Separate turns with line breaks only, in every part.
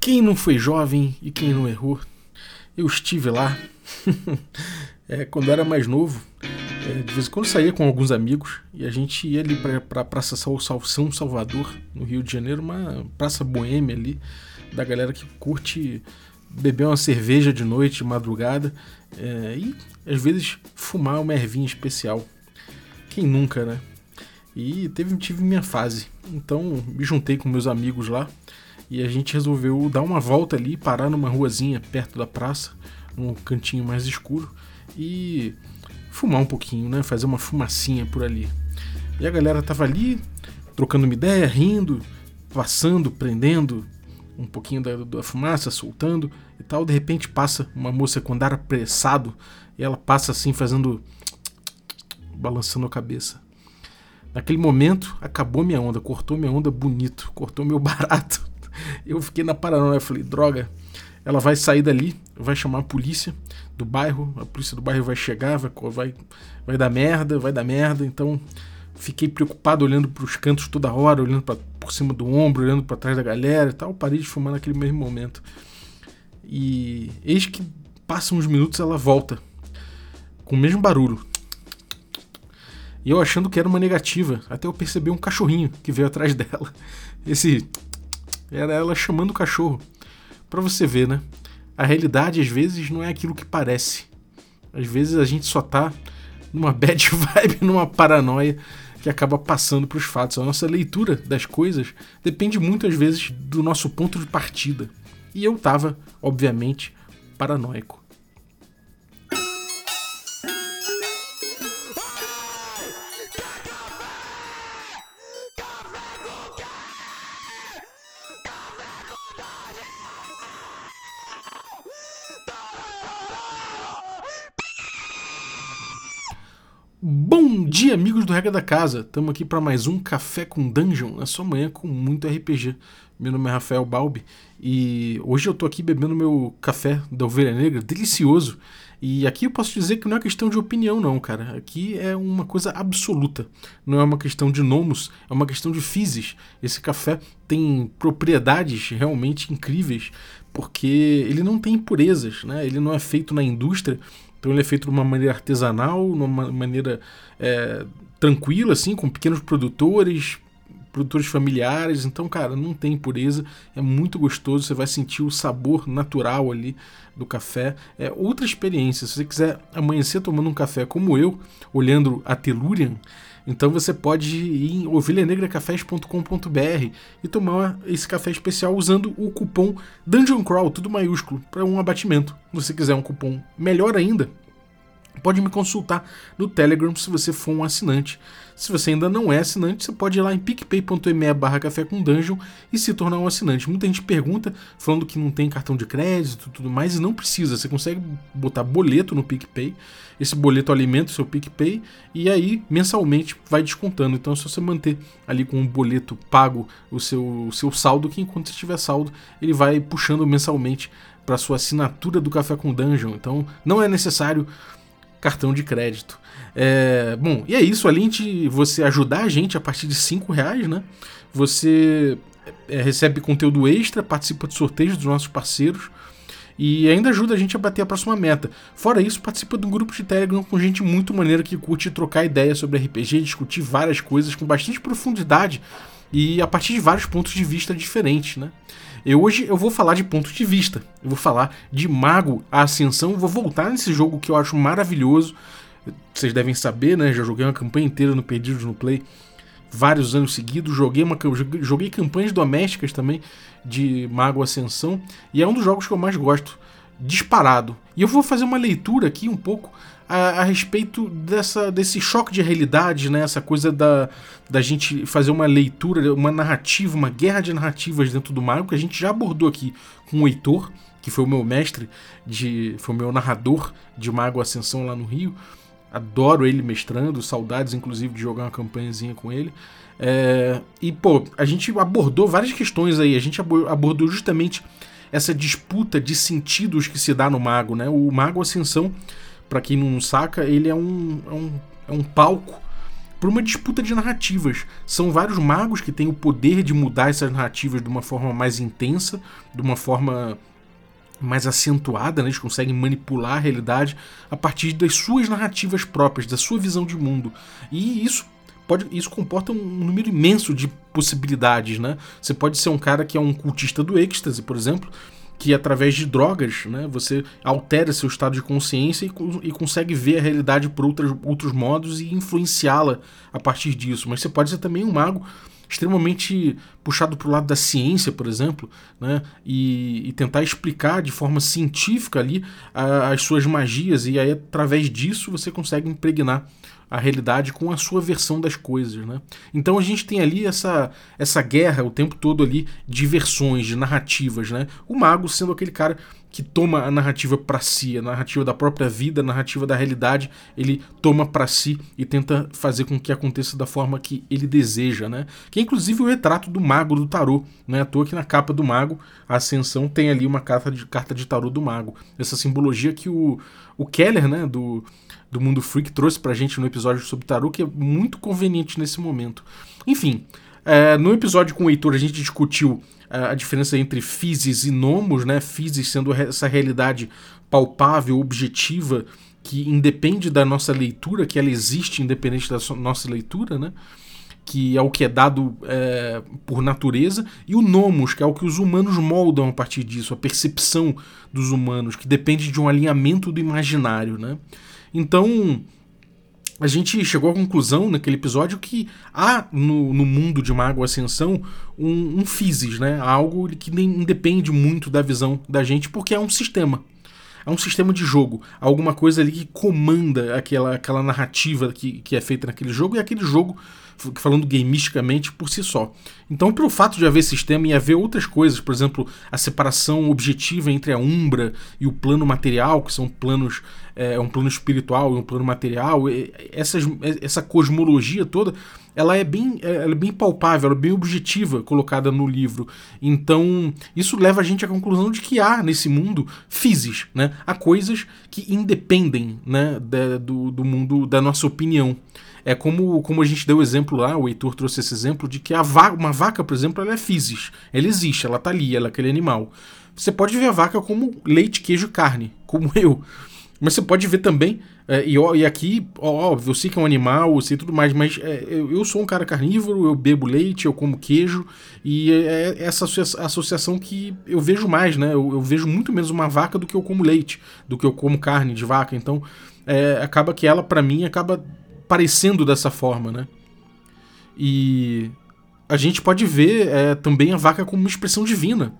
Quem não foi jovem e quem não errou? Eu estive lá. é, quando era mais novo, é, de vez em quando saía com alguns amigos e a gente ia ali para a Praça São Salvador, no Rio de Janeiro, uma praça boêmia ali, da galera que curte beber uma cerveja de noite, de madrugada, é, e às vezes fumar uma ervinha especial. Quem nunca, né? E teve, tive minha fase. Então me juntei com meus amigos lá e a gente resolveu dar uma volta ali, parar numa ruazinha perto da praça, num cantinho mais escuro e fumar um pouquinho, né? Fazer uma fumacinha por ali. E a galera tava ali, trocando uma ideia, rindo, passando, prendendo um pouquinho da, da fumaça, soltando e tal. De repente passa uma moça com andar apressado e ela passa assim, fazendo. balançando a cabeça. Naquele momento, acabou minha onda, cortou minha onda bonito, cortou meu barato. Eu fiquei na paranoia, falei, droga, ela vai sair dali, vai chamar a polícia do bairro, a polícia do bairro vai chegar, vai, vai, vai dar merda, vai dar merda. Então fiquei preocupado olhando para os cantos toda hora, olhando pra, por cima do ombro, olhando para trás da galera e tal. Parei de fumar naquele mesmo momento. E eis que passam uns minutos ela volta com o mesmo barulho. E eu achando que era uma negativa, até eu perceber um cachorrinho que veio atrás dela. Esse era ela chamando o cachorro. Para você ver, né? A realidade às vezes não é aquilo que parece. Às vezes a gente só tá numa bad vibe, numa paranoia que acaba passando para os fatos. A nossa leitura das coisas depende muito às vezes do nosso ponto de partida. E eu tava, obviamente, paranoico. Dia, amigos do Regra da Casa. Estamos aqui para mais um Café com Dungeon, na sua manhã com muito RPG. Meu nome é Rafael Balbi e hoje eu tô aqui bebendo meu café da Ovelha Negra, delicioso. E aqui eu posso dizer que não é questão de opinião, não, cara. Aqui é uma coisa absoluta. Não é uma questão de nomos, é uma questão de physis. Esse café tem propriedades realmente incríveis, porque ele não tem impurezas, né? Ele não é feito na indústria então ele é feito de uma maneira artesanal, de uma maneira é, tranquila, assim, com pequenos produtores, produtores familiares. Então, cara, não tem impureza, é muito gostoso. Você vai sentir o sabor natural ali do café. É outra experiência. Se você quiser amanhecer tomando um café como eu, olhando a Telurian, então você pode ir em ovelhanegracafés.com.br e tomar esse café especial usando o cupom Dungeon Crawl, tudo maiúsculo, para um abatimento. Se você quiser um cupom melhor ainda, pode me consultar no Telegram se você for um assinante. Se você ainda não é assinante, você pode ir lá em picpay.me barra café com dungeon e se tornar um assinante. Muita gente pergunta, falando que não tem cartão de crédito e tudo mais, e não precisa. Você consegue botar boleto no PicPay, esse boleto alimenta o seu PicPay, e aí mensalmente vai descontando. Então é só você manter ali com o boleto pago o seu, o seu saldo, que enquanto você tiver saldo, ele vai puxando mensalmente para sua assinatura do Café com Dungeon. Então não é necessário cartão de crédito. É, bom, e é isso. Além de você ajudar a gente a partir de 5 reais, né? Você é, recebe conteúdo extra, participa de sorteios dos nossos parceiros e ainda ajuda a gente a bater a próxima meta. Fora isso, participa de um grupo de Telegram com gente muito maneira que curte trocar ideias sobre RPG, discutir várias coisas com bastante profundidade e a partir de vários pontos de vista diferentes, né? Eu hoje eu vou falar de ponto de vista. Eu vou falar de Mago a Ascensão. vou voltar nesse jogo que eu acho maravilhoso. Vocês devem saber, né? Já joguei uma campanha inteira no Perdidos no Play vários anos seguidos. Joguei, uma, joguei campanhas domésticas também de Mago Ascensão. E é um dos jogos que eu mais gosto. Disparado. E eu vou fazer uma leitura aqui um pouco a, a, respeito dessa, desse choque de realidade, né? Essa coisa da, da gente fazer uma leitura, uma narrativa, uma guerra de narrativas dentro do Mago, que a gente já abordou aqui com o Heitor, que foi o meu mestre, de, foi o meu narrador de Mago Ascensão lá no Rio. Adoro ele mestrando, saudades inclusive de jogar uma campanhazinha com ele. É, e, pô, a gente abordou várias questões aí. A gente abordou justamente essa disputa de sentidos que se dá no Mago, né? O Mago Ascensão para quem não saca, ele é um, é um, é um palco por uma disputa de narrativas. São vários magos que têm o poder de mudar essas narrativas de uma forma mais intensa, de uma forma mais acentuada, né? eles conseguem manipular a realidade a partir das suas narrativas próprias, da sua visão de mundo. E isso pode, isso comporta um número imenso de possibilidades, né? Você pode ser um cara que é um cultista do êxtase, por exemplo, que através de drogas, né, você altera seu estado de consciência e, e consegue ver a realidade por outros, outros modos e influenciá-la a partir disso. Mas você pode ser também um mago extremamente puxado para o lado da ciência, por exemplo, né? E, e, tentar explicar de forma científica ali a, as suas magias, e aí através disso você consegue impregnar a realidade com a sua versão das coisas, né? Então a gente tem ali essa, essa guerra o tempo todo ali de versões, de narrativas, né? O mago sendo aquele cara que toma a narrativa para si, a narrativa da própria vida, a narrativa da realidade, ele toma para si e tenta fazer com que aconteça da forma que ele deseja, né? Que é inclusive o retrato do mago do tarô, né? À toa que na capa do mago, a Ascensão tem ali uma carta de, carta de tarô do mago. Essa simbologia que o, o Keller, né, do, do Mundo Freak, trouxe pra gente no episódio sobre tarô, que é muito conveniente nesse momento. Enfim, é, no episódio com o Heitor a gente discutiu a diferença entre physis e nomos, né? Physis sendo essa realidade palpável, objetiva, que independe da nossa leitura, que ela existe independente da nossa leitura, né? Que é o que é dado é, por natureza, e o nomos, que é o que os humanos moldam a partir disso, a percepção dos humanos, que depende de um alinhamento do imaginário, né? Então, a gente chegou à conclusão naquele episódio que há no, no mundo de Mago Ascensão um, um physis, né? Algo que nem independe muito da visão da gente, porque é um sistema. É um sistema de jogo. Alguma coisa ali que comanda aquela, aquela narrativa que, que é feita naquele jogo, e aquele jogo falando gamisticamente por si só. Então, pelo fato de haver sistema e haver outras coisas, por exemplo, a separação objetiva entre a umbra e o plano material, que são planos, é, um plano espiritual e um plano material, essas, essa cosmologia toda, ela é bem, ela é bem palpável, é bem objetiva colocada no livro. Então, isso leva a gente à conclusão de que há nesse mundo physis, né? Há coisas que independem né, do, do mundo da nossa opinião. É como, como a gente deu o exemplo lá, o Heitor trouxe esse exemplo de que a vaca, uma vaca, por exemplo, ela é physis. Ela existe, ela tá ali, ela é aquele animal. Você pode ver a vaca como leite, queijo carne, como eu. Mas você pode ver também, é, e, e, aqui, óbvio, eu sei que é um animal, eu sei tudo mais, mas é, eu, eu, sou um cara carnívoro, eu bebo leite, eu como queijo, e é, é essa associação que eu vejo mais, né? Eu, eu, vejo muito menos uma vaca do que eu como leite, do que eu como carne de vaca. Então, é, acaba que ela, para mim, acaba parecendo dessa forma, né? E a gente pode ver é, também a vaca como uma expressão divina,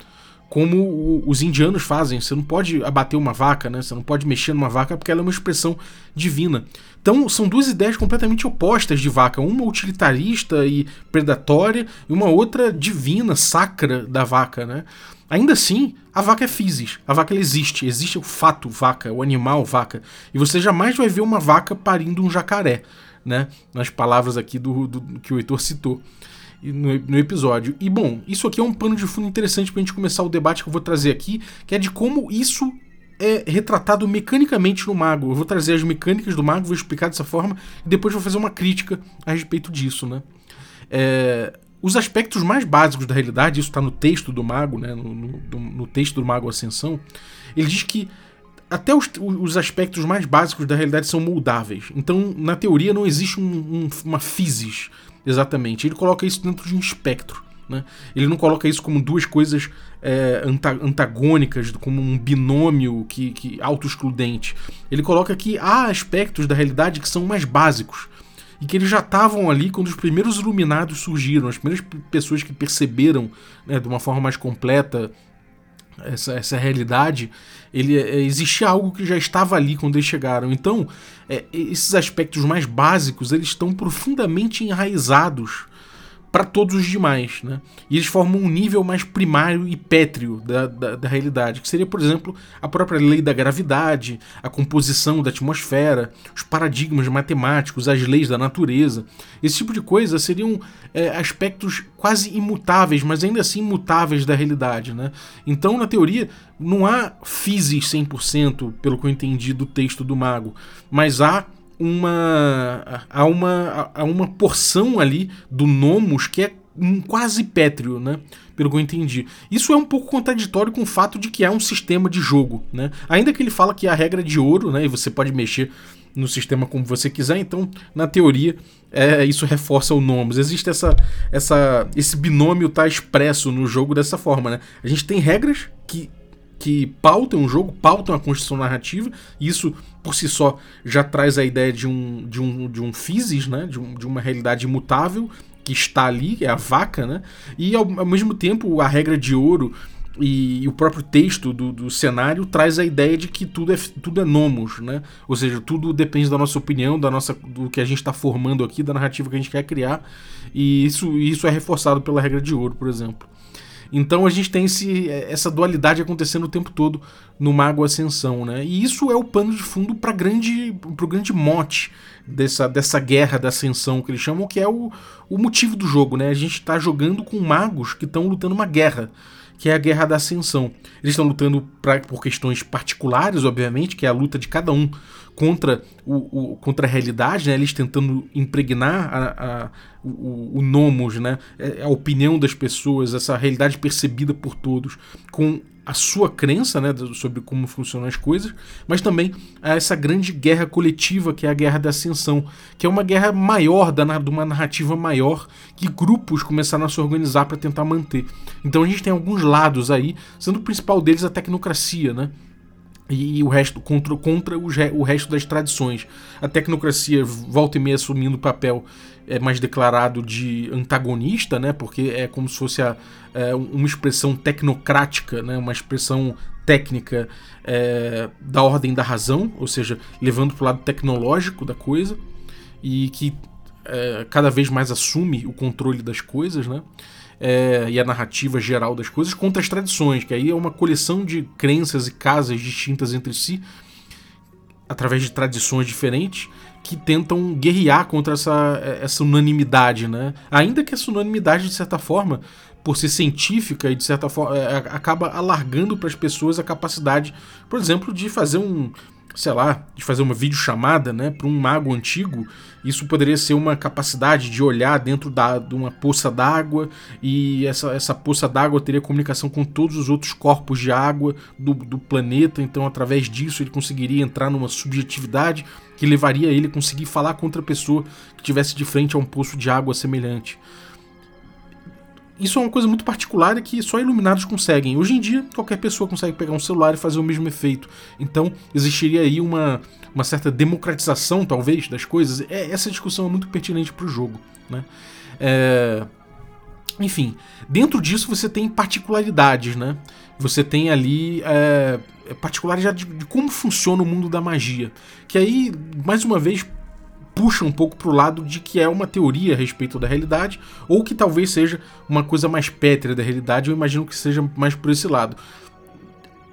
como os indianos fazem. Você não pode abater uma vaca, né? Você não pode mexer numa vaca porque ela é uma expressão divina. Então são duas ideias completamente opostas de vaca, uma utilitarista e predatória e uma outra divina, sacra da vaca, né? Ainda assim, a vaca é physis, a vaca existe, existe o fato vaca, o animal vaca, e você jamais vai ver uma vaca parindo um jacaré, né? Nas palavras aqui do, do que o Heitor citou no, no, episódio. E bom, isso aqui é um pano de fundo interessante pra gente começar o debate que eu vou trazer aqui, que é de como isso é retratado mecanicamente no mago. Eu vou trazer as mecânicas do mago, vou explicar dessa forma, e depois vou fazer uma crítica a respeito disso, né? É, os aspectos mais básicos da realidade, isso está no texto do Mago, né, no, no, no, texto do Mago Ascensão, ele diz que até os, os, aspectos mais básicos da realidade são moldáveis. Então, na teoria, não existe um, um, uma physis exatamente. Ele coloca isso dentro de um espectro. Né? Ele não coloca isso como duas coisas é, antagônicas, como um binômio que, que auto-excludente. Ele coloca que há aspectos da realidade que são mais básicos e que eles já estavam ali quando os primeiros iluminados surgiram, as primeiras pessoas que perceberam né, de uma forma mais completa essa, essa realidade, ele é, existia algo que já estava ali quando eles chegaram. Então, é, esses aspectos mais básicos eles estão profundamente enraizados para todos os demais, né? E eles formam um nível mais primário e pétreo da, da, da, realidade, que seria, por exemplo, a própria lei da gravidade, a composição da atmosfera, os paradigmas matemáticos, as leis da natureza. Esse tipo de coisa seriam é, aspectos quase imutáveis, mas ainda assim imutáveis da realidade, né? Então, na teoria, não há physis 100%, pelo que eu entendi do texto do mago, mas há uma há uma há uma porção ali do nomos que é um quase pétreo, né? Pelo que eu entendi. Isso é um pouco contraditório com o fato de que é um sistema de jogo, né? Ainda que ele fala que a regra é de ouro, né? E você pode mexer no sistema como você quiser, então, na teoria, é, isso reforça o nomos. Existe essa, essa, esse binômio tá expresso no jogo dessa forma, né? A gente tem regras que que pautam o jogo, pautam a construção narrativa, e isso por si só já traz a ideia de um, de um, de um physis, né? de, um, de uma realidade imutável que está ali, é a vaca, né? e ao, ao mesmo tempo a regra de ouro e, e o próprio texto do, do, cenário traz a ideia de que tudo é, tudo é nomos, né? ou seja, tudo depende da nossa opinião, da nossa, do que a gente está formando aqui, da narrativa que a gente quer criar, e isso, isso é reforçado pela regra de ouro, por exemplo. Então a gente tem esse, essa dualidade acontecendo o tempo todo no Mago Ascensão, né? E isso é o pano de fundo para grande, o grande mote dessa, dessa guerra da ascensão que eles chamam, que é o, o motivo do jogo, né? A gente está jogando com magos que estão lutando uma guerra que é a Guerra da Ascensão. Eles estão lutando pra, por questões particulares, obviamente, que é a luta de cada um contra, o, o contra a realidade, né? eles tentando impregnar a, a, o, o nomos, né? É, a opinião das pessoas, essa realidade percebida por todos, com a sua crença né, sobre como funcionam as coisas, mas também a essa grande guerra coletiva que é a Guerra da Ascensão, que é uma guerra maior, da, de uma narrativa maior, que grupos começaram a se organizar para tentar manter. Então a gente tem alguns lados aí, sendo o principal deles a tecnocracia, né? e o resto contra, contra o, o, resto das tradições. A tecnocracia volta e meia assumindo o papel é, mais declarado de antagonista, né, porque é como se fosse a, é, uma expressão tecnocrática, né, uma expressão técnica é, da ordem da razão, ou seja, levando para o lado tecnológico da coisa, e que é, cada vez mais assume o controle das coisas, né? é, e a narrativa geral das coisas contra as tradições, que aí é uma coleção de crenças e casas distintas entre si, através de tradições diferentes, que tentam guerrear contra essa, essa unanimidade, né? Ainda que essa unanimidade, de certa forma, por ser científica e de certa forma é, acaba alargando para as pessoas a capacidade, por exemplo, de fazer um, sei lá, de fazer uma videochamada, né, para um mago antigo, isso poderia ser uma capacidade de olhar dentro da, de uma poça d'água e essa, essa poça d'água teria comunicação com todos os outros corpos de água do, do planeta, então através disso ele conseguiria entrar numa subjetividade que levaria ele a conseguir falar com outra pessoa que tivesse de frente a um poço de água semelhante isso é uma coisa muito particular que só iluminados conseguem. Hoje em dia, qualquer pessoa consegue pegar um celular e fazer o mesmo efeito. Então, existiria aí uma, uma certa democratização, talvez, das coisas. É, essa discussão é muito pertinente para o jogo. Né? É... Enfim, dentro disso você tem particularidades, né? Você tem ali é, particularidades de, de como funciona o mundo da magia. Que aí, mais uma vez, puxa um pouco pro lado de que é uma teoria a respeito da realidade, ou que talvez seja uma coisa mais pétrea da realidade, eu imagino que seja mais por esse lado.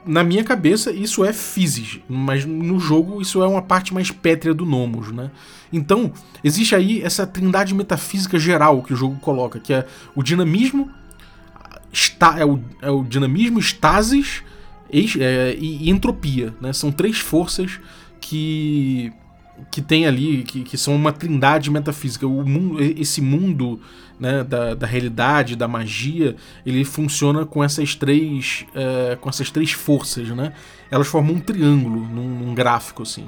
Na minha cabeça, isso é physis, mas no jogo isso é uma parte mais pétrea do Nomos, né? Então, existe aí essa trindade metafísica geral que o jogo coloca, que é o dinamismo, está, é, o, é o dinamismo, estasis é, e, e entropia, né? São três forças que que tem ali, que, que são uma trindade metafísica. O mundo, esse mundo né, da, da realidade, da magia, ele funciona com essas três, é, com essas três forças, né? Elas formam um triângulo num, num gráfico assim.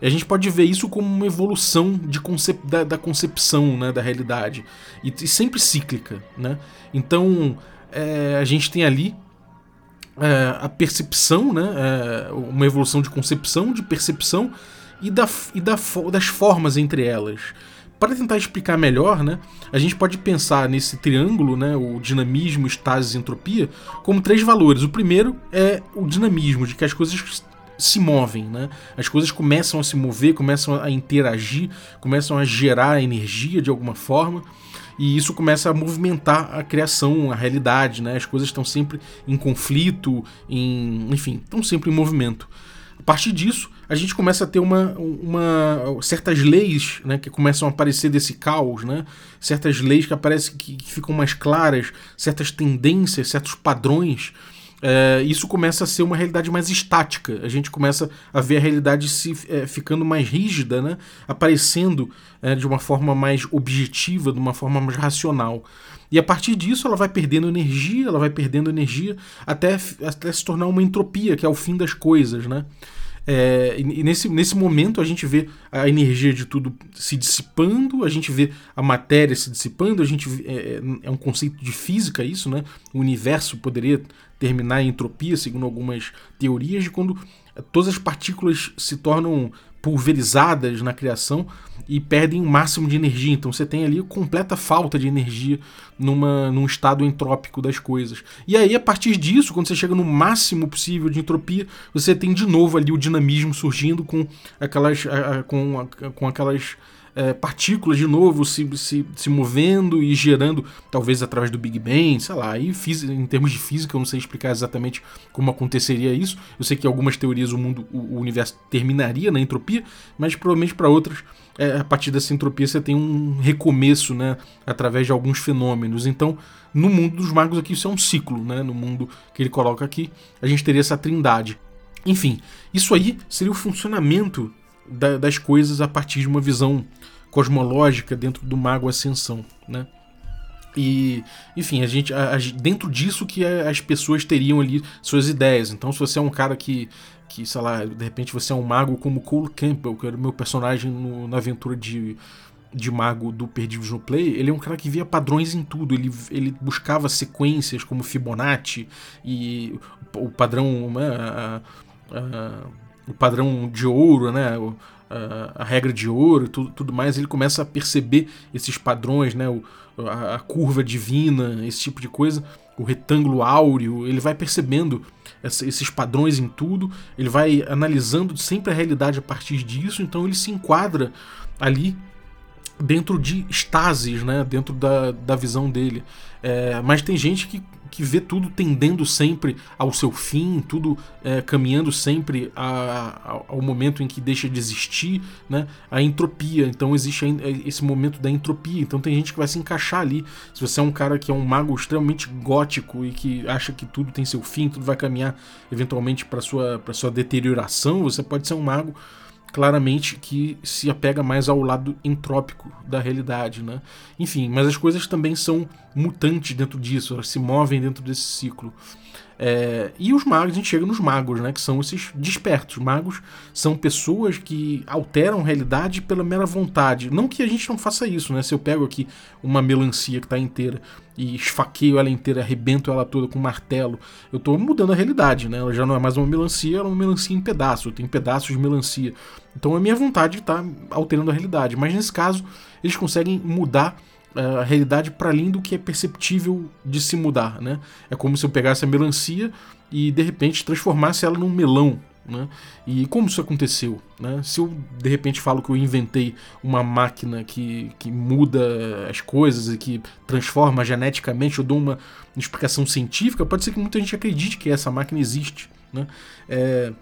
E a gente pode ver isso como uma evolução de concep da, da concepção né, da realidade e, e sempre cíclica, né? Então é, a gente tem ali é, a percepção, né? É, uma evolução de concepção, de percepção e, da, e da, das formas entre elas. Para tentar explicar melhor, né, a gente pode pensar nesse triângulo, né, o dinamismo, estasis e entropia, como três valores. O primeiro é o dinamismo, de que as coisas se movem, né? As coisas começam a se mover, começam a interagir, começam a gerar energia de alguma forma, e isso começa a movimentar a criação, a realidade, né? As coisas estão sempre em conflito, em, enfim, estão sempre em movimento. A partir disso, a gente começa a ter uma, uma certas leis né, que começam a aparecer desse caos, né? certas leis que aparecem que, que ficam mais claras, certas tendências, certos padrões é, isso começa a ser uma realidade mais estática. A gente começa a ver a realidade se é, ficando mais rígida, né? aparecendo é, de uma forma mais objetiva, de uma forma mais racional. E a partir disso ela vai perdendo energia, ela vai perdendo energia até, até se tornar uma entropia, que é o fim das coisas, né? É, e nesse, nesse momento a gente vê a energia de tudo se dissipando, a gente vê a matéria se dissipando, a gente vê, é, é um conceito de física isso, né? O universo poderia terminar em entropia, segundo algumas teorias, de quando todas as partículas se tornam pulverizadas na criação e perdem o máximo de energia. Então você tem ali completa falta de energia numa, num estado entrópico das coisas. E aí, a partir disso, quando você chega no máximo possível de entropia, você tem de novo ali o dinamismo surgindo com aquelas, com, com aquelas é, partículas de novo se, se, se movendo e gerando, talvez através do Big Bang, sei lá. Aí, em termos de física, eu não sei explicar exatamente como aconteceria isso. Eu sei que algumas teorias o mundo, o universo terminaria na entropia, mas provavelmente para outras, é, a partir dessa entropia você tem um recomeço, né, através de alguns fenômenos. Então, no mundo dos magos aqui isso é um ciclo, né? No mundo que ele coloca aqui, a gente teria essa trindade. Enfim, isso aí seria o funcionamento da, das coisas a partir de uma visão cosmológica dentro do Mago Ascensão, né? E, enfim, a gente, a, a, dentro disso que as pessoas teriam ali suas ideias. Então, se você é um cara que, que, sei lá, de repente você é um mago como Cole Campbell, que era o meu personagem no, na aventura de, de mago do Perdidos no Play, ele é um cara que via padrões em tudo. Ele, ele buscava sequências como Fibonacci e o padrão, né, a, a, o padrão de ouro, né? a, a regra de ouro e tudo, tudo mais, ele começa a perceber esses padrões, né? O, a, a, curva divina, esse tipo de coisa, o retângulo áureo, ele vai percebendo essa, esses padrões em tudo, ele vai analisando sempre a realidade a partir disso, então ele se enquadra ali dentro de estases, né? Dentro da, da visão dele. É, mas tem gente que que vê tudo tendendo sempre ao seu fim, tudo é, caminhando sempre a, a, ao momento em que deixa de existir, né? A entropia. Então existe esse momento da entropia. Então tem gente que vai se encaixar ali. Se você é um cara que é um mago extremamente gótico e que acha que tudo tem seu fim, tudo vai caminhar eventualmente para sua para sua deterioração, você pode ser um mago claramente que se apega mais ao lado entrópico da realidade, né? Enfim, mas as coisas também são mutantes dentro disso, elas se movem dentro desse ciclo. É, e os magos, a gente chega nos magos, né? Que são esses despertos. Magos são pessoas que alteram a realidade pela mera vontade. Não que a gente não faça isso, né? Se eu pego aqui uma melancia que está inteira e esfaqueio ela inteira, arrebento ela toda com um martelo, eu estou mudando a realidade, né? Ela já não é mais uma melancia, ela é uma melancia em pedaços. Eu tenho pedaços de melancia. Então a minha vontade está alterando a realidade. Mas nesse caso, eles conseguem mudar a realidade para além do que é perceptível de se mudar, né? É como se eu pegasse a melancia e de repente transformasse ela num melão, né? E como isso aconteceu? Né? Se eu de repente falo que eu inventei uma máquina que, que muda as coisas e que transforma geneticamente, eu dou uma explicação científica, pode ser que muita gente acredite que essa máquina existe. Né? É,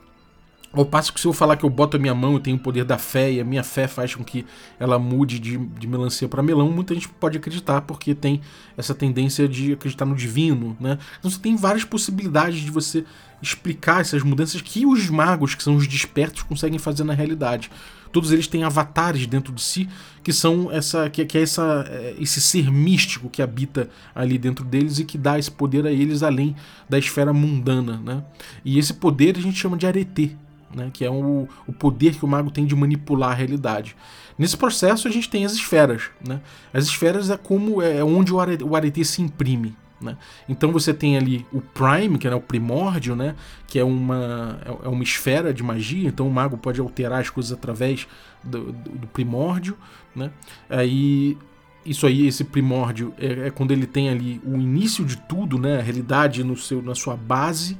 ao passo que se eu falar que eu boto a minha mão e tenho o poder da fé e a minha fé faz com que ela mude de, de melancia para melão, muita gente pode acreditar porque tem essa tendência de acreditar no divino, né? Então você tem várias possibilidades de você explicar essas mudanças que os magos, que são os despertos, conseguem fazer na realidade. Todos eles têm avatares dentro de si que são essa que, que é essa, é, esse ser místico que habita ali dentro deles e que dá esse poder a eles além da esfera mundana, né? E esse poder a gente chama de arete, né, que é o, o poder que o mago tem de manipular a realidade. Nesse processo a gente tem as esferas. Né? As esferas é como é onde o arete, o arete se imprime. Né? Então você tem ali o Prime, que é o primórdio, né? que é uma, é, é uma esfera de magia, então o mago pode alterar as coisas através do, do, do primórdio. Né? Aí isso aí, esse primórdio, é, é, quando ele tem ali o início de tudo, né? a realidade no seu, na sua base.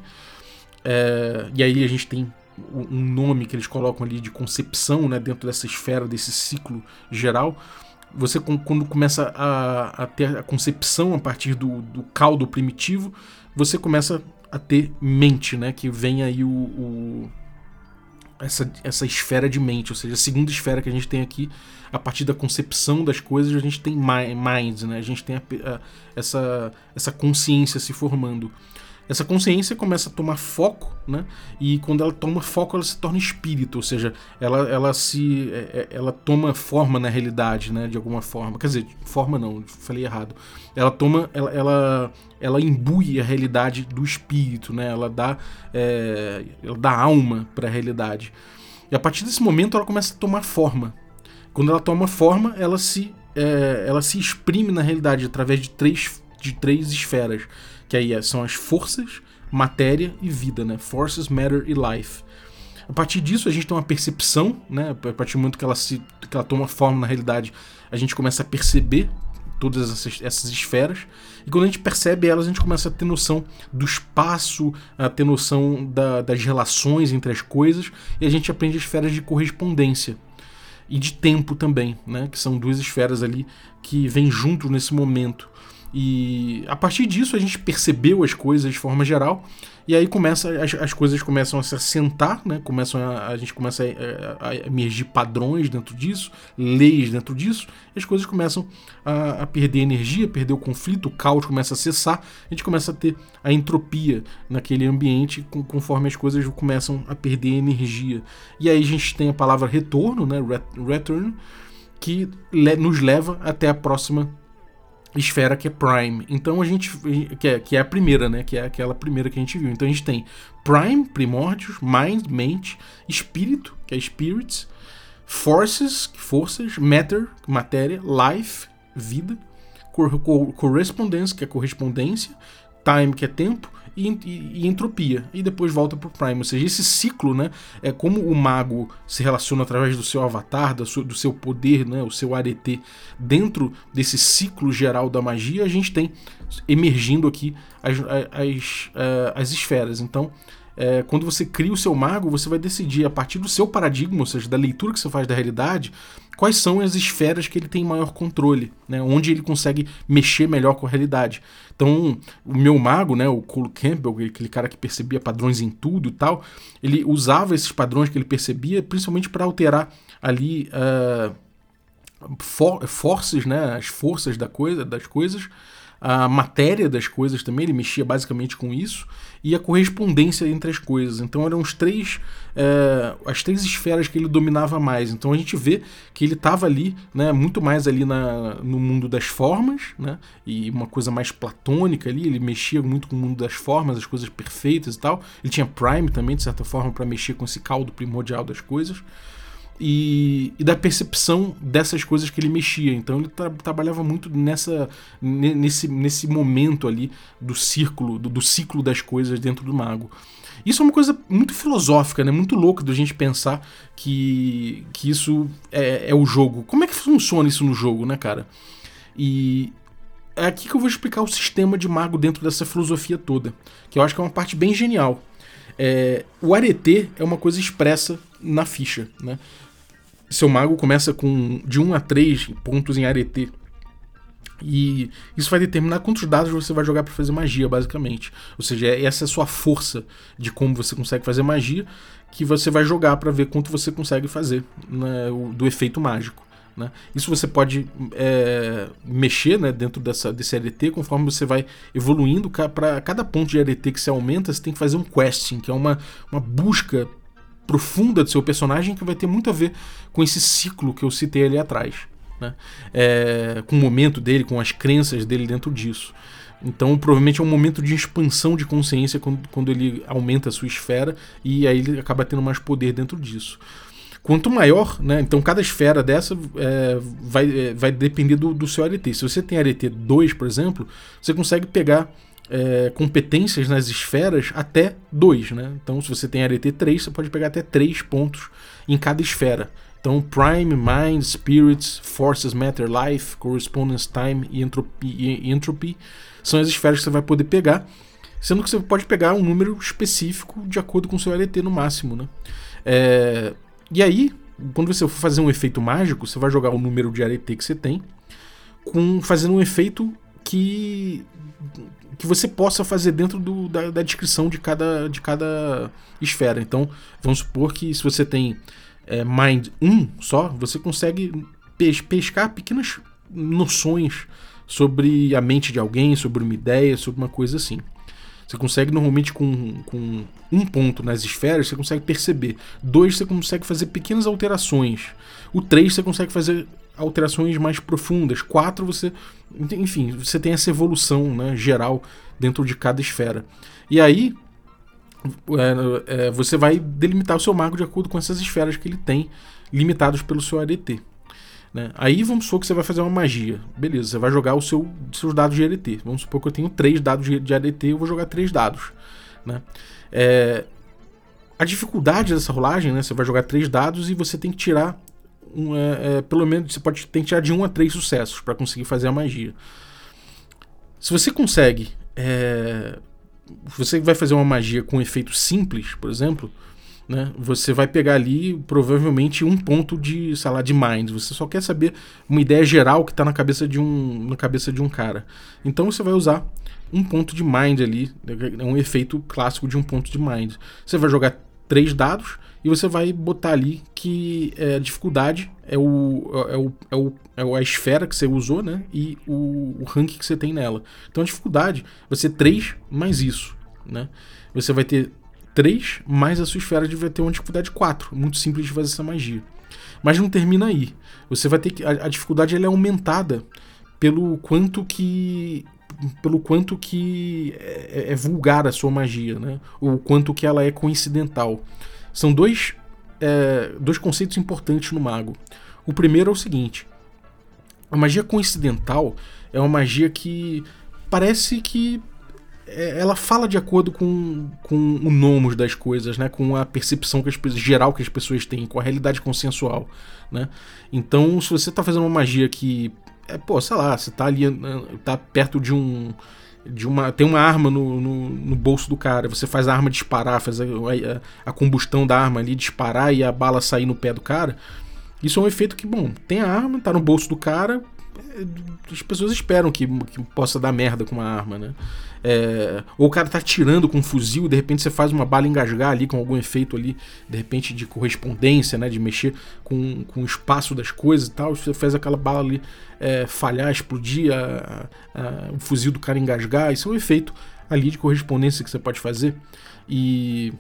É, e aí a gente tem um nome que eles colocam ali de concepção né, dentro dessa esfera, desse ciclo geral. Você, quando começa a, a ter a concepção a partir do, do, caldo primitivo, você começa a ter mente, né? Que vem aí o, o, essa, essa esfera de mente, ou seja, a segunda esfera que a gente tem aqui, a partir da concepção das coisas, a gente tem mind, né? A gente tem a, a, essa, essa consciência se formando. Essa consciência começa a tomar foco, né? E quando ela toma foco, ela se torna espírito, ou seja, ela, ela se é, é, ela toma forma na realidade, né? De alguma forma. Quer dizer, forma não, falei errado. Ela toma, ela, ela, ela imbui a realidade do espírito, né? Ela dá, é, ela dá alma para a realidade. E a partir desse momento, ela começa a tomar forma. Quando ela toma forma, ela se é, ela se exprime na realidade através de três de três esferas que aí são as forças, matéria e vida, né? Forces, matter e life. A partir disso a gente tem uma percepção, né? A partir do momento que ela se que ela toma forma na realidade, a gente começa a perceber todas essas, essas esferas. E quando a gente percebe elas, a gente começa a ter noção do espaço, a ter noção da, das relações entre as coisas, e a gente aprende as esferas de correspondência. E de tempo também, né? Que são duas esferas ali que vêm junto nesse momento. E a partir disso a gente percebeu as coisas de forma geral. E aí começa, as, as coisas começam a se assentar, né? Começam a, a gente começa a, a, emergir padrões dentro disso, leis dentro disso, e as coisas começam a, a, perder energia, perder o conflito, o caos começa a cessar, a gente começa a ter a entropia naquele ambiente com, conforme as coisas começam a perder energia. E aí a gente tem a palavra retorno, né? Return, que le, nos leva até a próxima esfera que é Prime. Então a gente. Que é, que é a primeira, né? Que é aquela primeira que a gente viu. Então a gente tem Prime, primórdios, Mind, mente, Espírito, que é Spirits, Forces, forças, Matter, matéria, Life, vida, Correspondence, que é correspondência, Time, que é tempo, e, e, e entropia, e depois volta pro Prime. Ou seja, esse ciclo, né, é como o mago se relaciona através do seu avatar, do seu, do seu poder, né, o seu arete, dentro desse ciclo geral da magia, a gente tem emergindo aqui as, as, as, as esferas. Então, é, quando você cria o seu mago, você vai decidir a partir do seu paradigma, ou seja, da leitura que você faz da realidade, quais são as esferas que ele tem maior controle, né? onde ele consegue mexer melhor com a realidade. Então, o meu mago, né, o Cole Campbell, aquele cara que percebia padrões em tudo e tal, ele usava esses padrões que ele percebia principalmente para alterar ali uh, for forças, né, as forças da coisa, das coisas, a matéria das coisas também, ele mexia basicamente com isso, e a correspondência entre as coisas. Então eram os três, é, as três esferas que ele dominava mais. Então a gente vê que ele estava ali, né, muito mais ali na, no mundo das formas, né, e uma coisa mais platônica ali, ele mexia muito com o mundo das formas, as coisas perfeitas e tal. Ele tinha Prime também, de certa forma, para mexer com esse caldo primordial das coisas e, e, da percepção dessas coisas que ele mexia. Então ele tra trabalhava muito nessa, nesse, nesse momento ali do círculo, do, do, ciclo das coisas dentro do mago. Isso é uma coisa muito filosófica, né? muito louca da gente pensar que, que isso é, é o jogo. Como é que funciona isso no jogo, né, cara? E é aqui que eu vou explicar o sistema de mago dentro dessa filosofia toda, que eu acho que é uma parte bem genial. É, o arete é uma coisa expressa na ficha, né? Seu mago começa com de 1 a 3 pontos em arete. E isso vai determinar quantos dados você vai jogar para fazer magia, basicamente. Ou seja, essa é a sua força de como você consegue fazer magia, que você vai jogar para ver quanto você consegue fazer né, do efeito mágico. Né? Isso você pode é, mexer né, dentro dessa, desse LT conforme você vai evoluindo. Para cada ponto de LT que você aumenta, você tem que fazer um questing, que é uma, uma busca profunda do seu personagem que vai ter muito a ver com esse ciclo que eu citei ali atrás. Né? É, com o momento dele, com as crenças dele dentro disso. Então, provavelmente é um momento de expansão de consciência quando, quando ele aumenta a sua esfera e aí ele acaba tendo mais poder dentro disso. Quanto maior, né? Então cada esfera dessa é, vai, é, vai depender do, do seu ART. Se você tem ART 2, por exemplo, você consegue pegar é, competências nas esferas até 2, né? Então se você tem ART 3, você pode pegar até 3 pontos em cada esfera. Então, Prime, Mind, Spirits, Forces, Matter, Life, Correspondence, Time e Entropy, são as esferas que você vai poder pegar, sendo que você pode pegar um número específico de acordo com o seu LT no máximo, né? É, e aí, quando você for fazer um efeito mágico, você vai jogar o número de arete que você tem, com fazendo um efeito que que você possa fazer dentro do, da, da, descrição de cada, de cada esfera. Então, vamos supor que se você tem é, Mind 1 só, você consegue pes pescar pequenas noções sobre a mente de alguém, sobre uma ideia, sobre uma coisa assim. Você consegue normalmente com, com um ponto nas esferas, você consegue perceber. Dois, você consegue fazer pequenas alterações. O três, você consegue fazer alterações mais profundas. Quatro, você. Enfim, você tem essa evolução né, geral dentro de cada esfera. E aí, é, é, você vai delimitar o seu mago de acordo com essas esferas que ele tem, limitados pelo seu ADT. Né? Aí vamos supor que você vai fazer uma magia. Beleza, você vai jogar os seu, seus dados de ADT. Vamos supor que eu tenho três dados de ADT, eu vou jogar três dados. Né? É, a dificuldade dessa rolagem, né? Você vai jogar três dados e você tem que tirar um, é, é, pelo menos você pode tirar de um a três sucessos para conseguir fazer a magia. Se você consegue, é, você vai fazer uma magia com um efeito simples, por exemplo, né? Você vai pegar ali provavelmente um ponto de, sei lá, de mind. Você só quer saber uma ideia geral que está na cabeça de um, na cabeça de um cara. Então você vai usar um ponto de mind ali, é um efeito clássico de um ponto de mind. Você vai jogar três dados e você vai botar ali que é, a dificuldade é o, é, o, é, o, é a esfera que você usou, né? E o, o rank que você tem nela. Então a dificuldade vai ser 3 mais isso, né? Você vai ter 3 mais a sua esfera vai ter uma dificuldade 4. Muito simples de fazer essa magia. Mas não termina aí. Você vai ter que. A, a dificuldade ela é aumentada pelo quanto que. Pelo quanto que é, é, vulgar a sua magia, né? Ou quanto que ela é coincidental. São dois, é, dois conceitos importantes no mago. O primeiro é o seguinte: a magia coincidental é uma magia que parece que é, ela fala de acordo com, com o nomos das coisas, né? Com a percepção que as, geral que as pessoas têm, com a realidade consensual, né? Então, se você tá fazendo uma magia que é, pô, sei lá, você tá ali, né, tá perto de um de uma tem uma arma no, no, no, bolso do cara, você faz a arma disparar, faz a, a, a, combustão da arma ali disparar e a bala sair no pé do cara. Isso é um efeito que, bom, tem a arma, tá no bolso do cara, as pessoas esperam que, que possa dar merda com uma arma, né? É, ou o cara tá tirando com um fuzil, de repente você faz uma bala engasgar ali com algum efeito ali, de repente de correspondência, né? De mexer com, com o espaço das coisas e tal. Você faz aquela bala ali é, falhar, explodir, a, a, o fuzil do cara engasgar. Isso é um efeito ali de correspondência que você pode fazer. E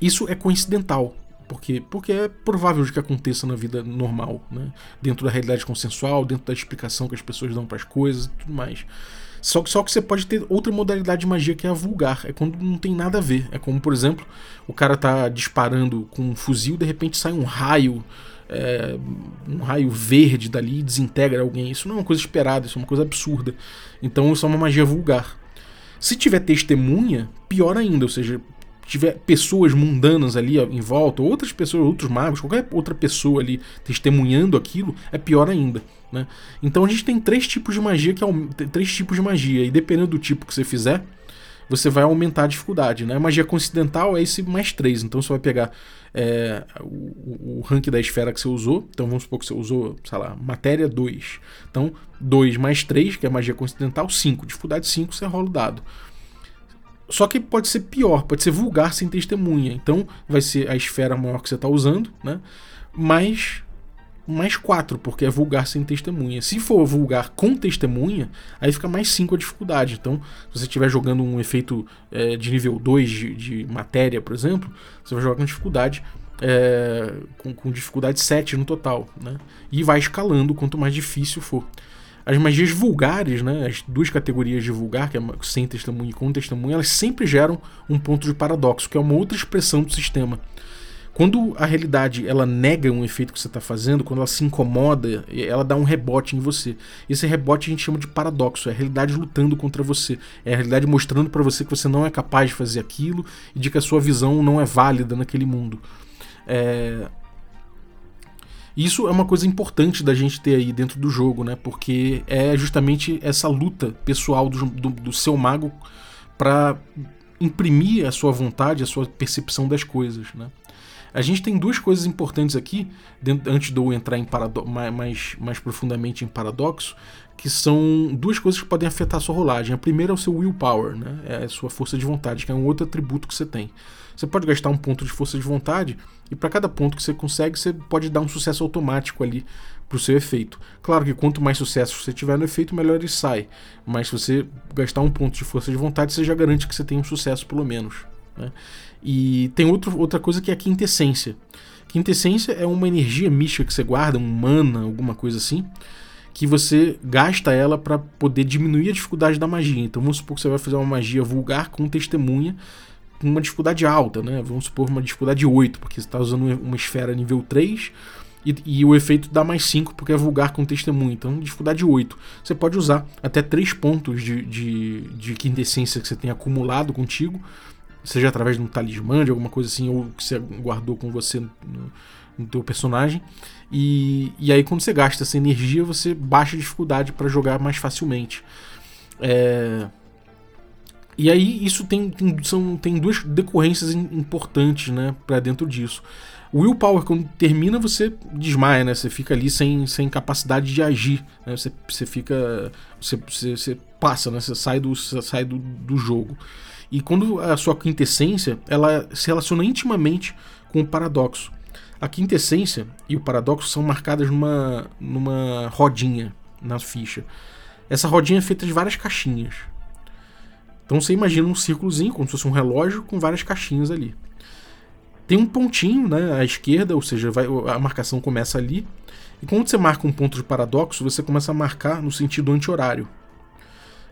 isso é coincidental. Porque, porque é provável de que aconteça na vida normal, né? dentro da realidade consensual, dentro da explicação que as pessoas dão para as coisas e tudo mais. Só que, só que você pode ter outra modalidade de magia que é a vulgar. É quando não tem nada a ver. É como, por exemplo, o cara tá disparando com um fuzil, de repente sai um raio. É, um raio verde dali e desintegra alguém. Isso não é uma coisa esperada, isso é uma coisa absurda. Então isso é uma magia vulgar. Se tiver testemunha, pior ainda, ou seja, tiver pessoas mundanas ali em volta, outras pessoas, outros magos, qualquer outra pessoa ali testemunhando aquilo, é pior ainda. Né? Então a gente tem três tipos de magia que três tipos de magia e dependendo do tipo que você fizer, você vai aumentar a dificuldade. Né? A magia coincidental é esse mais três, então você vai pegar é, o, o rank da esfera que você usou. Então vamos supor que você usou, sei lá, matéria 2. Então 2 mais 3, que é magia coincidental, 5. Dificuldade 5, você rola o dado. Só que pode ser pior, pode ser vulgar sem testemunha. Então vai ser a esfera maior que você está usando, né? Mais mais 4, porque é vulgar sem testemunha. Se for vulgar com testemunha, aí fica mais 5 a dificuldade. Então, se você estiver jogando um efeito é, de nível 2 de, de, matéria, por exemplo, você vai jogar com dificuldade. É, com, com, dificuldade 7 no total, né? E vai escalando quanto mais difícil for. As magias vulgares, né, as duas categorias de vulgar, que é sem testemunho e com testemunho, elas sempre geram um ponto de paradoxo, que é uma outra expressão do sistema. Quando a realidade ela nega um efeito que você está fazendo, quando ela se incomoda, ela dá um rebote em você. Esse rebote a gente chama de paradoxo, é a realidade lutando contra você, é a realidade mostrando para você que você não é capaz de fazer aquilo e de que a sua visão não é válida naquele mundo. É, isso é uma coisa importante da gente ter aí dentro do jogo, né? Porque é justamente essa luta pessoal do, do, do seu mago para imprimir a sua vontade, a sua percepção das coisas, né? A gente tem duas coisas importantes aqui, dentro, antes de eu entrar em mais, mais profundamente em paradoxo, que são duas coisas que podem afetar a sua rolagem. A primeira é o seu willpower, né? é a sua força de vontade, que é um outro atributo que você tem. Você pode gastar um ponto de força de vontade e para cada ponto que você consegue, você pode dar um sucesso automático ali para o seu efeito. Claro que quanto mais sucesso você tiver no efeito, melhor ele sai. Mas se você gastar um ponto de força de vontade, você já garante que você tem um sucesso pelo menos. Né? E tem outro, outra coisa que é a quintessência. Quintessência é uma energia mística que você guarda, um mana, alguma coisa assim, que você gasta ela para poder diminuir a dificuldade da magia. Então vamos supor que você vai fazer uma magia vulgar com testemunha uma dificuldade alta, né? Vamos supor uma dificuldade 8, porque você está usando uma esfera nível 3 e, e, o efeito dá mais 5 porque é vulgar com testemunho. Então, dificuldade 8. Você pode usar até 3 pontos de, de, de quintessência que você tem acumulado contigo, seja através de um talismã, de alguma coisa assim, ou que você guardou com você no, no teu personagem. E, e aí, quando você gasta essa energia, você baixa a dificuldade para jogar mais facilmente. É. E aí isso tem, tem, são, tem duas decorrências importantes né, para dentro disso. O willpower, quando termina, você desmaia, né? Você fica ali sem, sem capacidade de agir. Né? Você, você fica. Você, você, você passa, né? Você sai, do, você sai do, do jogo. E quando a sua quintessência, ela se relaciona intimamente com o paradoxo. A quintessência e o paradoxo são marcadas numa, numa rodinha na ficha. Essa rodinha é feita de várias caixinhas. Então você imagina um círculozinho, como se fosse um relógio, com várias caixinhas ali. Tem um pontinho né, à esquerda, ou seja, vai, a marcação começa ali. E quando você marca um ponto de paradoxo, você começa a marcar no sentido anti-horário.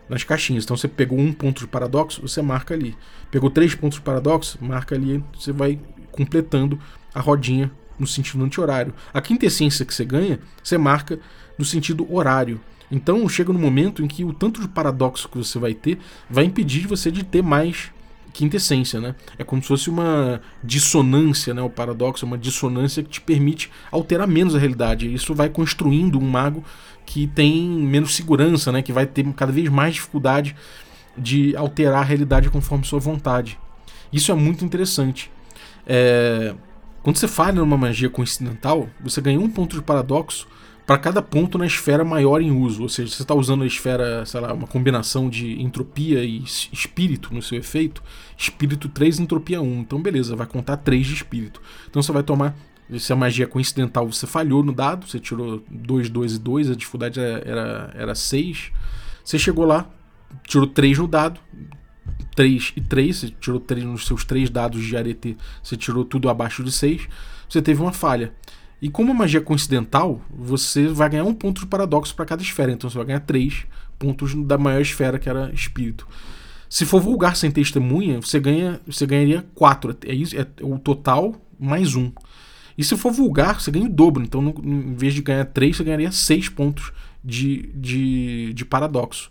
Nas caixinhas. Então você pegou um ponto de paradoxo, você marca ali. Pegou três pontos de paradoxo, marca ali. Você vai completando a rodinha no sentido anti-horário. A quintessência que você ganha, você marca no sentido horário. Então chega no momento em que o tanto de paradoxo que você vai ter vai impedir você de ter mais quintessência, né? É como se fosse uma dissonância, né? O paradoxo é uma dissonância que te permite alterar menos a realidade. Isso vai construindo um mago que tem menos segurança, né? Que vai ter cada vez mais dificuldade de alterar a realidade conforme sua vontade. Isso é muito interessante. É... Quando você falha numa magia coincidental, você ganha um ponto de paradoxo para cada ponto na esfera maior em uso. Ou seja, você está usando a esfera, sei lá, uma combinação de entropia e espírito no seu efeito. Espírito 3, entropia 1. Então, beleza, vai contar 3 de espírito. Então você vai tomar. Se a magia coincidental, você falhou no dado, você tirou 2, 2 e 2, a dificuldade era, era 6. Você chegou lá, tirou 3 no dado, 3 e 3, você tirou 3 nos seus 3 dados de arete, você tirou tudo abaixo de 6, você teve uma falha. E como magia é coincidental, você vai ganhar um ponto de paradoxo para cada esfera. Então você vai ganhar três pontos da maior esfera, que era espírito. Se for vulgar sem testemunha, você, ganha, você ganharia quatro. É, isso, é o total mais um. E se for vulgar, você ganha o dobro. Então, no, em vez de ganhar três, você ganharia seis pontos de, de, de paradoxo.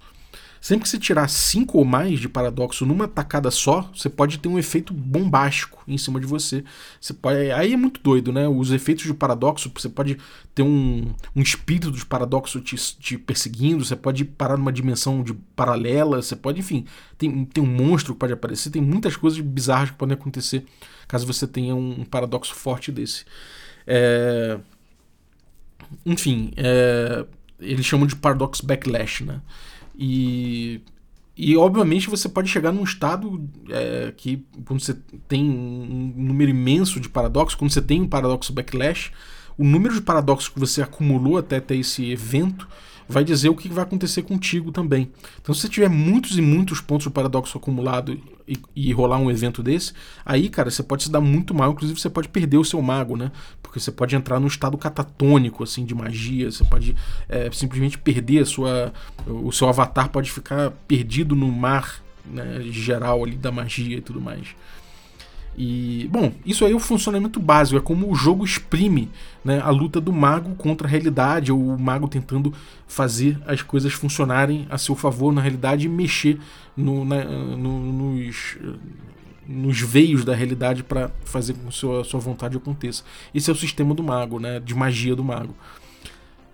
Sempre que você tirar 5 ou mais de paradoxo numa tacada só, você pode ter um efeito bombástico em cima de você. você pode, aí é muito doido, né? Os efeitos de paradoxo, você pode ter um, um espírito de paradoxo te, te perseguindo, você pode parar numa dimensão de paralela, você pode, enfim, tem, tem um monstro que pode aparecer, tem muitas coisas bizarras que podem acontecer caso você tenha um, um paradoxo forte desse. É... Enfim, é... eles chamam de paradoxo backlash, né? E, e obviamente você pode chegar num estado é, que, quando você tem um número imenso de paradoxos, quando você tem um paradoxo backlash, o número de paradoxos que você acumulou até ter esse evento vai dizer o que vai acontecer contigo também. Então, se você tiver muitos e muitos pontos de paradoxo acumulado e, e, rolar um evento desse, aí, cara, você pode se dar muito mal. Inclusive, você pode perder o seu mago, né? Porque você pode entrar num estado catatônico, assim, de magia. Você pode é, simplesmente perder a sua. O seu avatar pode ficar perdido no mar né, geral ali da magia e tudo mais. E, bom, isso aí é o funcionamento básico, é como o jogo exprime né, a luta do mago contra a realidade, ou o mago tentando fazer as coisas funcionarem a seu favor na realidade e mexer no, na, no, nos, nos veios da realidade para fazer com que sua, sua vontade aconteça. Esse é o sistema do mago, né, de magia do mago.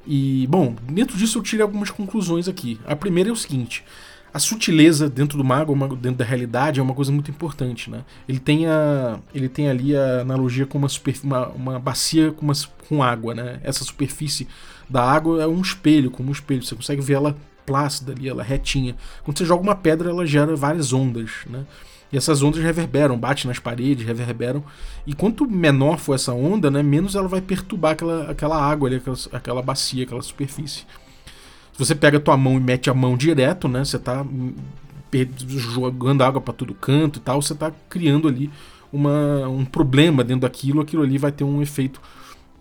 E, bom, dentro disso eu tirei algumas conclusões aqui. A primeira é o seguinte: a sutileza dentro do mago, dentro da realidade, é uma coisa muito importante, né? Ele tem, a, ele tem ali a analogia com uma, super, uma, uma bacia com, uma, com água, né? Essa superfície da água é um espelho, como um espelho. Você consegue ver ela plácida ali, ela retinha. Quando você joga uma pedra, ela gera várias ondas, né? E essas ondas reverberam, batem nas paredes, reverberam. E quanto menor for essa onda, né, menos ela vai perturbar aquela, aquela água ali, aquela, aquela bacia, aquela superfície. Você pega a tua mão e mete a mão direto, né, você está jogando água para todo canto e tal, você está criando ali uma, um problema dentro daquilo, aquilo ali vai ter um efeito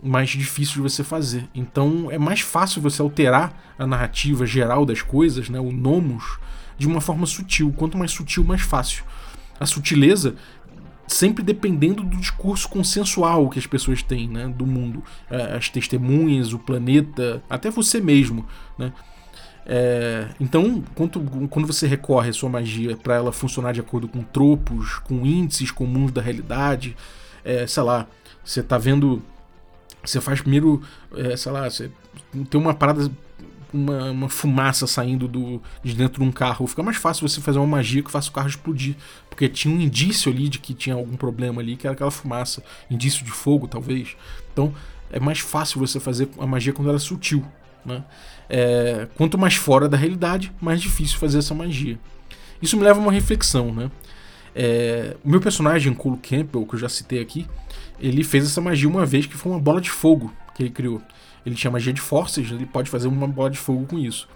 mais difícil de você fazer. Então é mais fácil você alterar a narrativa geral das coisas, né, o nomos, de uma forma sutil. Quanto mais sutil, mais fácil a sutileza sempre dependendo do discurso consensual que as pessoas têm, né, do mundo, as testemunhas, o planeta, até você mesmo, né. É, então, quando, quando você recorre à sua magia para ela funcionar de acordo com tropos, com índices comuns da realidade, é, sei lá, você tá vendo, você faz primeiro, é, sei lá, você tem uma parada uma, uma, fumaça saindo do, de dentro de um carro. Fica mais fácil você fazer uma magia que faça o carro explodir. Porque tinha um indício ali de que tinha algum problema ali, que era aquela fumaça. Indício de fogo, talvez. Então é mais fácil você fazer a magia quando ela é sutil. Né? É, quanto mais fora da realidade, mais difícil fazer essa magia. Isso me leva a uma reflexão. Né? É, o meu personagem, Cole Campbell, que eu já citei aqui, ele fez essa magia uma vez que foi uma bola de fogo que ele criou. Ele tinha magia de forças, ele pode fazer uma bola de fogo com isso.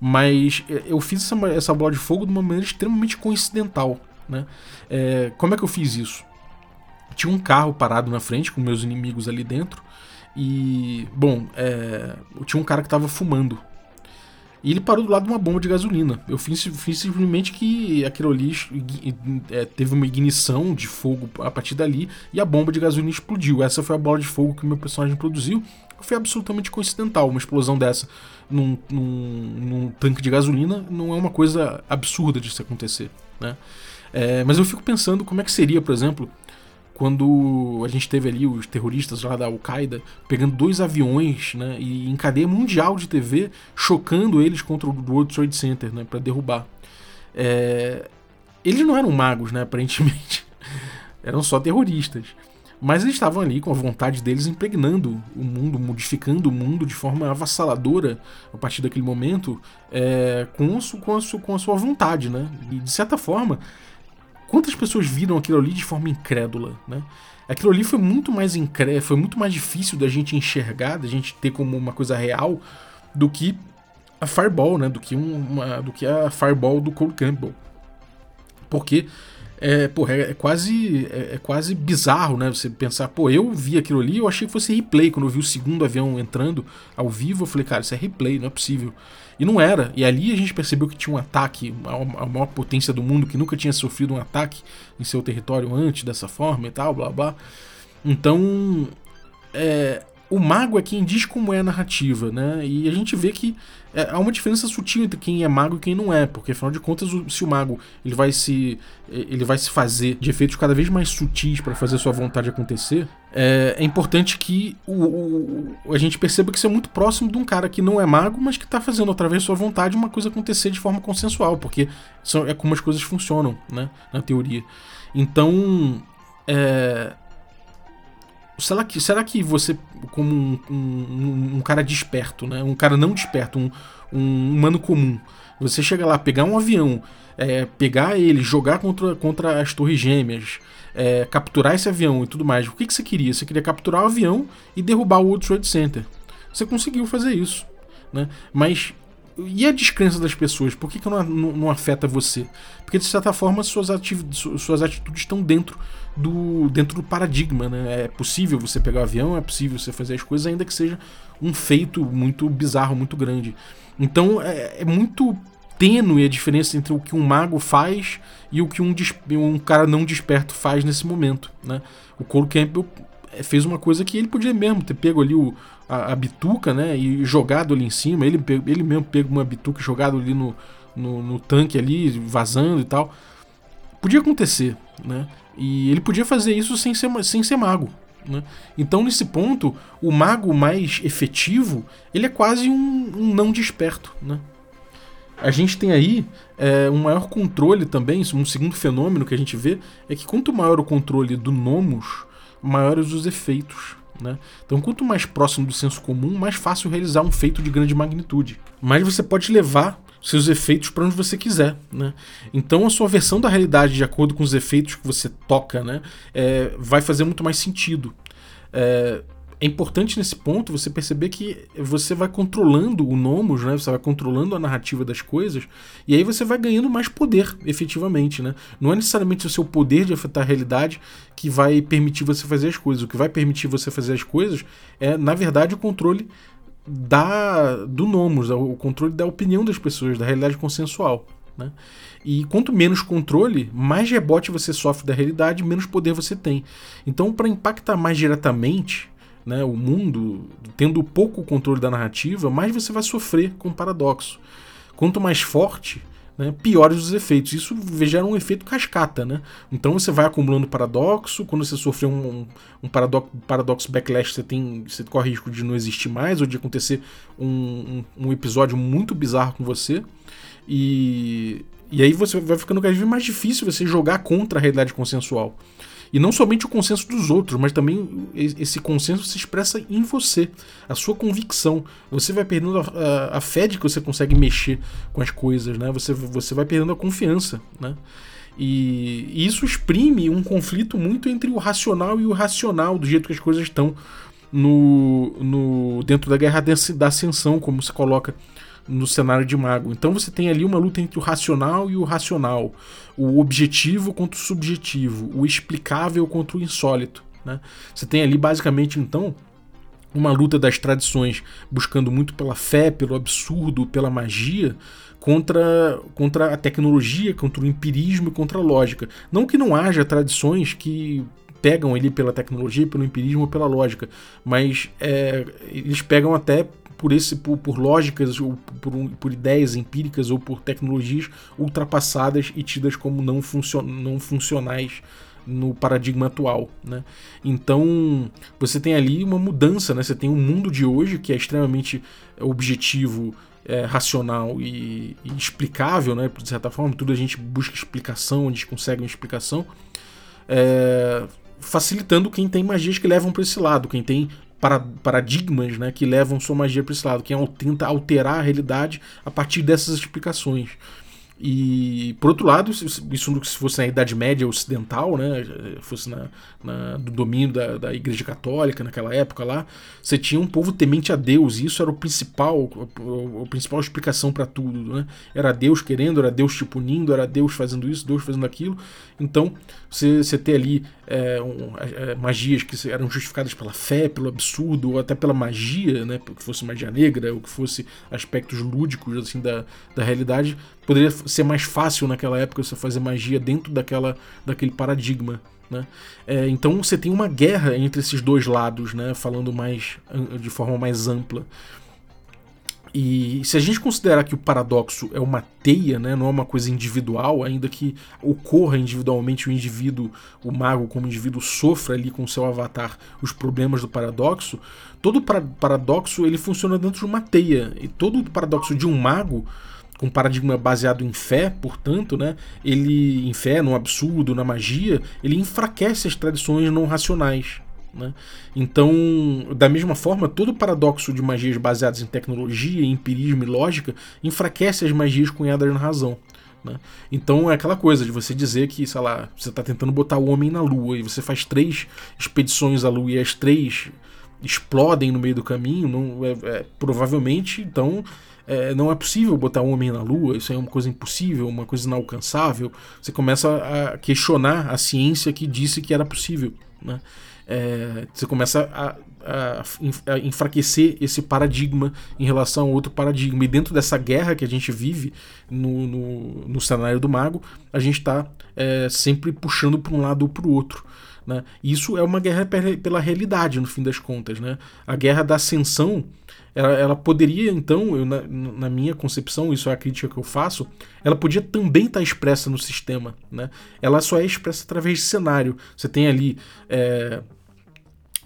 Mas é, eu fiz essa, essa bola de fogo de uma maneira extremamente coincidental. Né? É, como é que eu fiz isso? Tinha um carro parado na frente com meus inimigos ali dentro. E, bom, é, tinha um cara que estava fumando e ele parou do lado de uma bomba de gasolina. Eu fiz, fiz simplesmente que aquilo ali é, teve uma ignição de fogo a partir dali e a bomba de gasolina explodiu. Essa foi a bola de fogo que o meu personagem produziu. Foi absolutamente coincidental. Uma explosão dessa num, num, num tanque de gasolina não é uma coisa absurda de se acontecer. Né? É, mas eu fico pensando como é que seria, por exemplo, quando a gente teve ali os terroristas lá da Al-Qaeda pegando dois aviões, né, e em cadeia mundial de TV, chocando eles contra o World Trade Center, né, para derrubar. É... Eles não eram magos, né, aparentemente. eram só terroristas. Mas eles estavam ali com a vontade deles impregnando o mundo, modificando o mundo de forma avassaladora a partir daquele momento, é, com, a, com, a, com a sua vontade, né? E de certa forma, Quantas pessoas viram aquilo ali de forma incrédula, né? Aquilo ali foi muito mais incré foi muito mais difícil da gente enxergar, da gente ter como uma coisa real do que a Fireball, né? Do que uma, do que a Fireball do Cole Campbell. Porque é, porra, é, é quase é, é, quase bizarro, né? Você pensar, pô, eu vi aquilo ali, eu achei que fosse replay. Quando eu vi o segundo avião entrando ao vivo, eu falei, cara, isso é replay, não é possível. E não era. E ali a gente percebeu que tinha um ataque, a maior potência do mundo, que nunca tinha sofrido um ataque em seu território antes dessa forma e tal, blá blá. Então, é, o mago é quem diz como é a narrativa, né? E a gente vê que é, há uma diferença sutil entre quem é mago e quem não é, porque afinal de contas, se o mago ele vai se ele vai se fazer de efeitos cada vez mais sutis para fazer sua vontade acontecer, é, é importante que o, o, a gente perceba que isso é muito próximo de um cara que não é mago, mas que está fazendo através de sua vontade uma coisa acontecer de forma consensual, porque são, é como as coisas funcionam, né? Na teoria. Então, é, será que, será que você, como um, um, um, cara desperto, né? um cara não desperto, um, um humano comum, você chega lá, pegar um avião, é, pegar ele, jogar contra, contra as torres gêmeas, é, capturar esse avião e tudo mais, o que, que você queria? Você queria capturar o avião e derrubar o World Trade Center. Você conseguiu fazer isso. Né? Mas e a descrença das pessoas? Por que, que não, não, não, afeta você? Porque, de certa forma, suas, suas atitudes estão dentro do, dentro do paradigma. Né? É possível você pegar o avião, é possível você fazer as coisas, ainda que seja um feito muito bizarro, muito grande. Então, é, é muito tênue a diferença entre o que um mago faz e o que um, um cara não desperto faz nesse momento. Né? O Cole Campbell é, fez uma coisa que ele podia mesmo ter pego ali o, a, a, bituca, né? E jogado ali em cima. Ele, ele mesmo pegou uma bituca e jogado ali no, no, no, tanque ali, vazando e tal. Podia acontecer, né? E ele podia fazer isso sem ser, sem ser mago. Né? Então, nesse ponto, o mago mais efetivo ele é quase um, um não desperto. Né? a gente tem aí é, um maior controle também, um segundo fenômeno que a gente vê é que quanto maior o controle do nomos, maiores os efeitos. Né? Então, quanto mais próximo do senso comum, mais fácil realizar um feito de grande magnitude. Mas você pode levar seus efeitos para onde você quiser. Né? Então, a sua versão da realidade, de acordo com os efeitos que você toca, né, é, vai fazer muito mais sentido. É, é importante nesse ponto você perceber que você vai controlando o nomos, né? Você vai controlando a narrativa das coisas e aí você vai ganhando mais poder, efetivamente, né? Não é necessariamente o seu poder de afetar a realidade que vai permitir você fazer as coisas. O que vai permitir você fazer as coisas é, na verdade, o controle da do nomos, o controle da opinião das pessoas, da realidade consensual, né? E quanto menos controle, mais rebote você sofre da realidade, menos poder você tem. Então, para impactar mais diretamente né, o mundo, tendo pouco controle da narrativa, mais você vai sofrer com o paradoxo. Quanto mais forte, né, piores os efeitos. Isso gera um efeito cascata. Né? Então você vai acumulando paradoxo, quando você sofrer um, um paradoxo, paradoxo backlash, você, tem, você corre risco de não existir mais, ou de acontecer um, um, um episódio muito bizarro com você. E, e aí você vai ficando cada vez mais difícil você jogar contra a realidade consensual. E não somente o consenso dos outros, mas também esse consenso se expressa em você, a sua convicção. Você vai perdendo a, a, a fé de que você consegue mexer com as coisas, né? Você, você vai perdendo a confiança, né? E, isso exprime um conflito muito entre o racional e o racional, do jeito que as coisas estão no, no dentro da guerra da ascensão, como se coloca no cenário de mago. Então você tem ali uma luta entre o racional e o racional, o objetivo contra o subjetivo, o explicável contra o insólito. Né? Você tem ali basicamente então uma luta das tradições buscando muito pela fé, pelo absurdo, pela magia, contra, contra a tecnologia, contra o empirismo e contra a lógica. Não que não haja tradições que pegam ele pela tecnologia, pelo empirismo ou pela lógica, mas é, eles pegam até por esse por, por lógicas ou por, por, ideias empíricas ou por tecnologias ultrapassadas e tidas como não, não funcionais no paradigma atual, né? Então você tem ali uma mudança, né? Você tem um mundo de hoje que é extremamente objetivo, é, racional e, e, explicável, né? De certa forma, tudo a gente busca explicação, a gente consegue uma explicação, é, facilitando quem tem magias que levam para esse lado, quem tem paradigmas né, que levam sua magia para esse lado, que é, tenta alterar a realidade a partir dessas explicações. E, por outro lado, isso se fosse na Idade Média Ocidental, né, fosse na, na, do domínio da, da Igreja Católica naquela época lá, você tinha um povo temente a Deus, e isso era o principal, a, a principal explicação para tudo. Né? Era Deus querendo, era Deus te punindo, era Deus fazendo isso, Deus fazendo aquilo. Então, você, você ter ali é, um, é, magias que eram justificadas pela fé, pelo absurdo, ou até pela magia, né, que fosse magia negra, ou que fosse aspectos lúdicos assim da, da realidade, poderia ser mais fácil naquela época você fazer magia dentro daquela, daquele paradigma. Né? É, então você tem uma guerra entre esses dois lados, né? falando mais de forma mais ampla. E se a gente considerar que o paradoxo é uma teia, né, não é uma coisa individual, ainda que ocorra individualmente o indivíduo, o mago como indivíduo sofra ali com o seu avatar os problemas do paradoxo, todo paradoxo ele funciona dentro de uma teia. E todo paradoxo de um mago com um paradigma baseado em fé, portanto, né, ele em fé, no absurdo, na magia, ele enfraquece as tradições não racionais. Né? Então, da mesma forma, todo paradoxo de magias baseadas em tecnologia, empirismo e lógica enfraquece as magias cunhadas na razão. Né? Então é aquela coisa de você dizer que, sei lá, você está tentando botar o homem na Lua e você faz três expedições à Lua e as três explodem no meio do caminho, não, é, é provavelmente então é, não é possível botar um homem na Lua, isso é uma coisa impossível, uma coisa inalcançável. Você começa a questionar a ciência que disse que era possível. Né? É, você começa a, a, a, enfraquecer esse paradigma em relação a outro paradigma. E dentro dessa guerra que a gente vive no, no, no cenário do mago, a gente está é, sempre puxando para um lado ou para o outro. Né? Isso é uma guerra pela realidade, no fim das contas. Né? A guerra da ascensão ela, ela poderia, então, eu, na, na, minha concepção, isso é a crítica que eu faço, ela podia também estar tá expressa no sistema. Né? Ela só é expressa através de cenário. Você tem ali. É,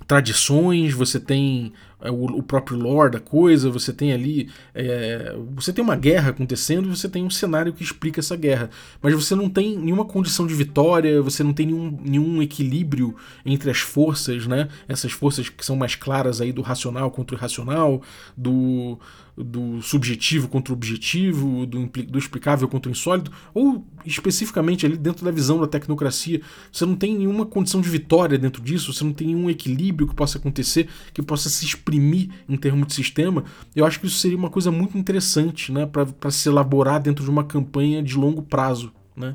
tradições, você tem é, o, o, próprio lore da coisa, você tem ali. É, você tem uma guerra acontecendo e você tem um cenário que explica essa guerra. Mas você não tem nenhuma condição de vitória, você não tem nenhum, nenhum equilíbrio entre as forças, né? Essas forças que são mais claras aí do racional contra o irracional, do do subjetivo contra o objetivo, do, do explicável contra o insólito, ou especificamente ali dentro da visão da tecnocracia, você não tem nenhuma condição de vitória dentro disso, você não tem nenhum equilíbrio que possa acontecer, que possa se exprimir em termos de sistema. Eu acho que isso seria uma coisa muito interessante né, para se elaborar dentro de uma campanha de longo prazo. Né?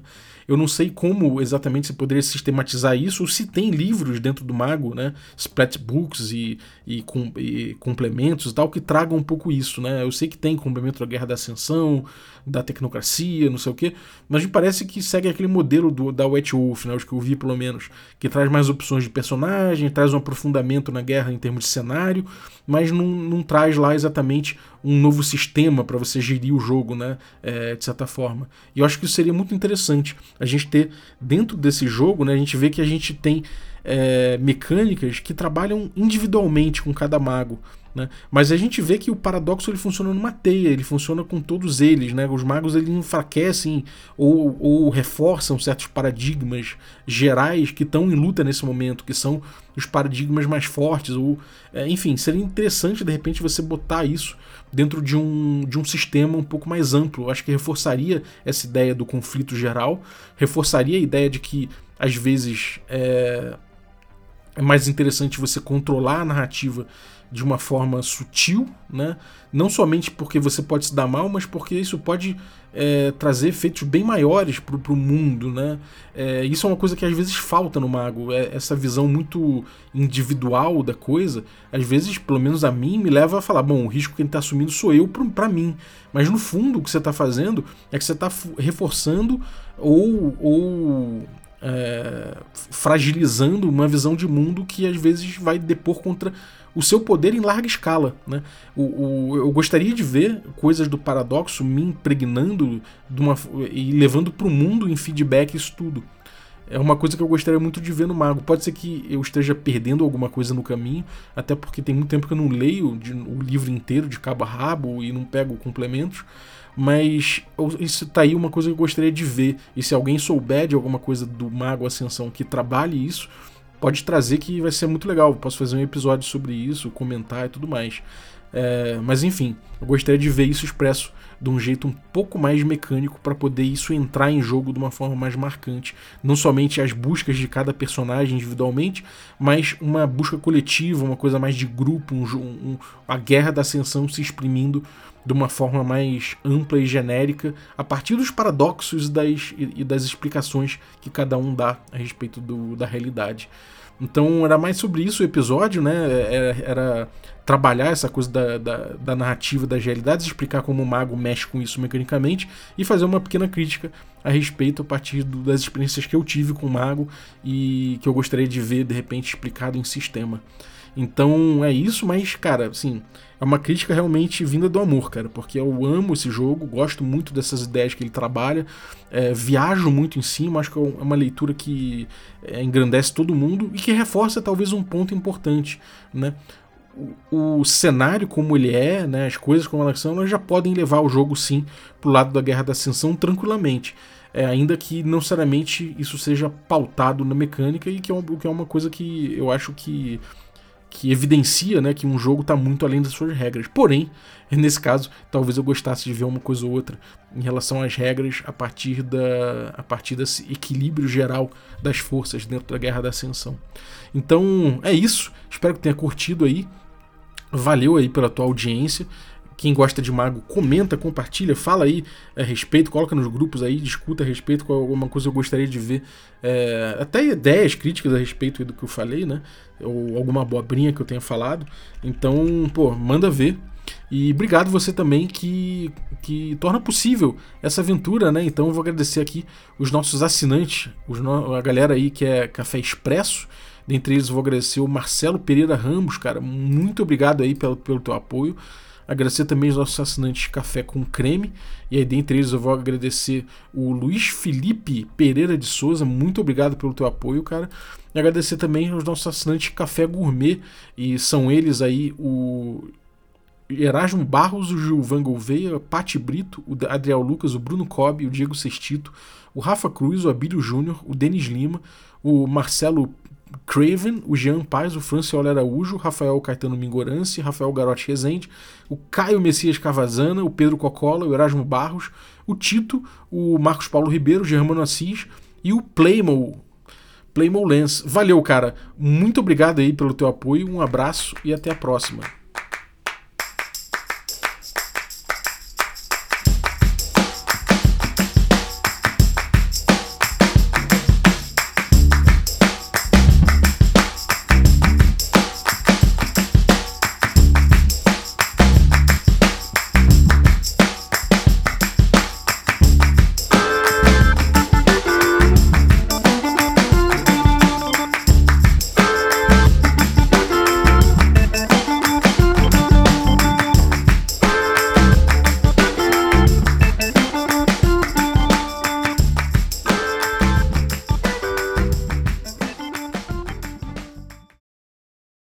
Eu não sei como exatamente você poderia sistematizar isso, ou se tem livros dentro do Mago, né? Splat books e, e, com, e complementos e tal, que tragam um pouco isso. Né? Eu sei que tem complemento da Guerra da Ascensão, da tecnocracia, não sei o quê, mas me parece que segue aquele modelo do, da White Wolf, né? os que eu vi pelo menos, que traz mais opções de personagem, traz um aprofundamento na guerra em termos de cenário, mas não, não traz lá exatamente um novo sistema para você gerir o jogo, né? É, de certa forma. E eu acho que isso seria muito interessante. A gente ter dentro desse jogo, né? A gente vê que a gente tem é, mecânicas que trabalham individualmente com cada mago. Né? Mas a gente vê que o paradoxo ele funciona numa teia, ele funciona com todos eles. Né? Os magos eles enfraquecem ou, ou reforçam certos paradigmas gerais que estão em luta nesse momento, que são os paradigmas mais fortes. Ou, é, enfim, seria interessante de repente você botar isso dentro de um, de um sistema um pouco mais amplo. Acho que reforçaria essa ideia do conflito geral, reforçaria a ideia de que às vezes é, é mais interessante você controlar a narrativa de uma forma sutil, né? Não somente porque você pode se dar mal, mas porque isso pode é, trazer efeitos bem maiores para o mundo, né? É, isso é uma coisa que às vezes falta no mago, é essa visão muito individual da coisa. Às vezes, pelo menos a mim, me leva a falar: bom, o risco que ele está assumindo sou eu para mim. Mas no fundo, o que você está fazendo é que você está reforçando ou, ou é, fragilizando uma visão de mundo que às vezes vai depor contra o seu poder em larga escala. Né? O, o, eu gostaria de ver coisas do paradoxo me impregnando uma, e levando para o mundo em feedback isso tudo. É uma coisa que eu gostaria muito de ver no Mago. Pode ser que eu esteja perdendo alguma coisa no caminho, até porque tem muito tempo que eu não leio de, o livro inteiro de cabo a rabo e não pego complementos. Mas isso tá aí uma coisa que eu gostaria de ver. E se alguém souber de alguma coisa do Mago Ascensão que trabalhe isso, pode trazer que vai ser muito legal. Posso fazer um episódio sobre isso, comentar e tudo mais. É, mas enfim, eu gostaria de ver isso expresso de um jeito um pouco mais mecânico para poder isso entrar em jogo de uma forma mais marcante. Não somente as buscas de cada personagem individualmente, mas uma busca coletiva, uma coisa mais de grupo, um, um, a guerra da ascensão se exprimindo de uma forma mais ampla e genérica, a partir dos paradoxos e das, e das explicações que cada um dá a respeito do, da realidade. Então era mais sobre isso o episódio, né? Era, era trabalhar essa coisa da, da, da, narrativa das realidades, explicar como o mago mexe com isso mecanicamente e fazer uma pequena crítica a respeito a partir do, das experiências que eu tive com o mago e que eu gostaria de ver de repente explicado em sistema. Então é isso, mas, cara, assim, é uma crítica realmente vinda do amor, cara, porque eu amo esse jogo, gosto muito dessas ideias que ele trabalha, é, viajo muito em cima, acho que é, é uma leitura que é, engrandece todo mundo e que reforça talvez um ponto importante, né? O, o cenário como ele é, né, as coisas como elas são, elas já podem levar o jogo sim pro lado da Guerra da Ascensão tranquilamente. É, ainda que não necessariamente isso seja pautado na mecânica e que é, que é uma coisa que eu acho que que evidencia né, que um jogo está muito além das suas regras. Porém, nesse caso, talvez eu gostasse de ver uma coisa ou outra em relação às regras a partir, da, a partir desse equilíbrio geral das forças dentro da Guerra da Ascensão. Então é isso. Espero que tenha curtido aí. Valeu aí pela tua audiência. Quem gosta de mago, comenta, compartilha, fala aí a respeito, coloca nos grupos aí, discuta a respeito, qual alguma coisa eu gostaria de ver. É, até ideias críticas a respeito do que eu falei, né? Ou alguma abobrinha que eu tenha falado. Então, pô, manda ver. E obrigado você também que, que torna possível essa aventura, né? Então eu vou agradecer aqui os nossos assinantes, os no... a galera aí que é Café Expresso. Dentre eles, vou agradecer o Marcelo Pereira Ramos, cara. Muito obrigado aí pelo, pelo teu apoio. Agradecer também os nossos assinantes Café com Creme. E aí, dentre eles, eu vou agradecer o Luiz Felipe Pereira de Souza. Muito obrigado pelo teu apoio, cara. E agradecer também os nossos assinantes Café Gourmet. E são eles aí o Erasmo Barros, o Gilvan Gouveia, Pati Brito, o Adriel Lucas, o Bruno Cobb, o Diego Sestito, o Rafa Cruz, o Abílio Júnior, o Denis Lima, o Marcelo Craven, o Jean Paz, o Franciolo Araújo, Rafael Caetano Mingorance, Rafael Garotti Rezende, o Caio Messias Cavazana, o Pedro Cocola, o Erasmo Barros, o Tito, o Marcos Paulo Ribeiro, o Germano Assis e o Playmo, Playmo Lens. Valeu, cara. Muito obrigado aí pelo teu apoio, um abraço e até a próxima.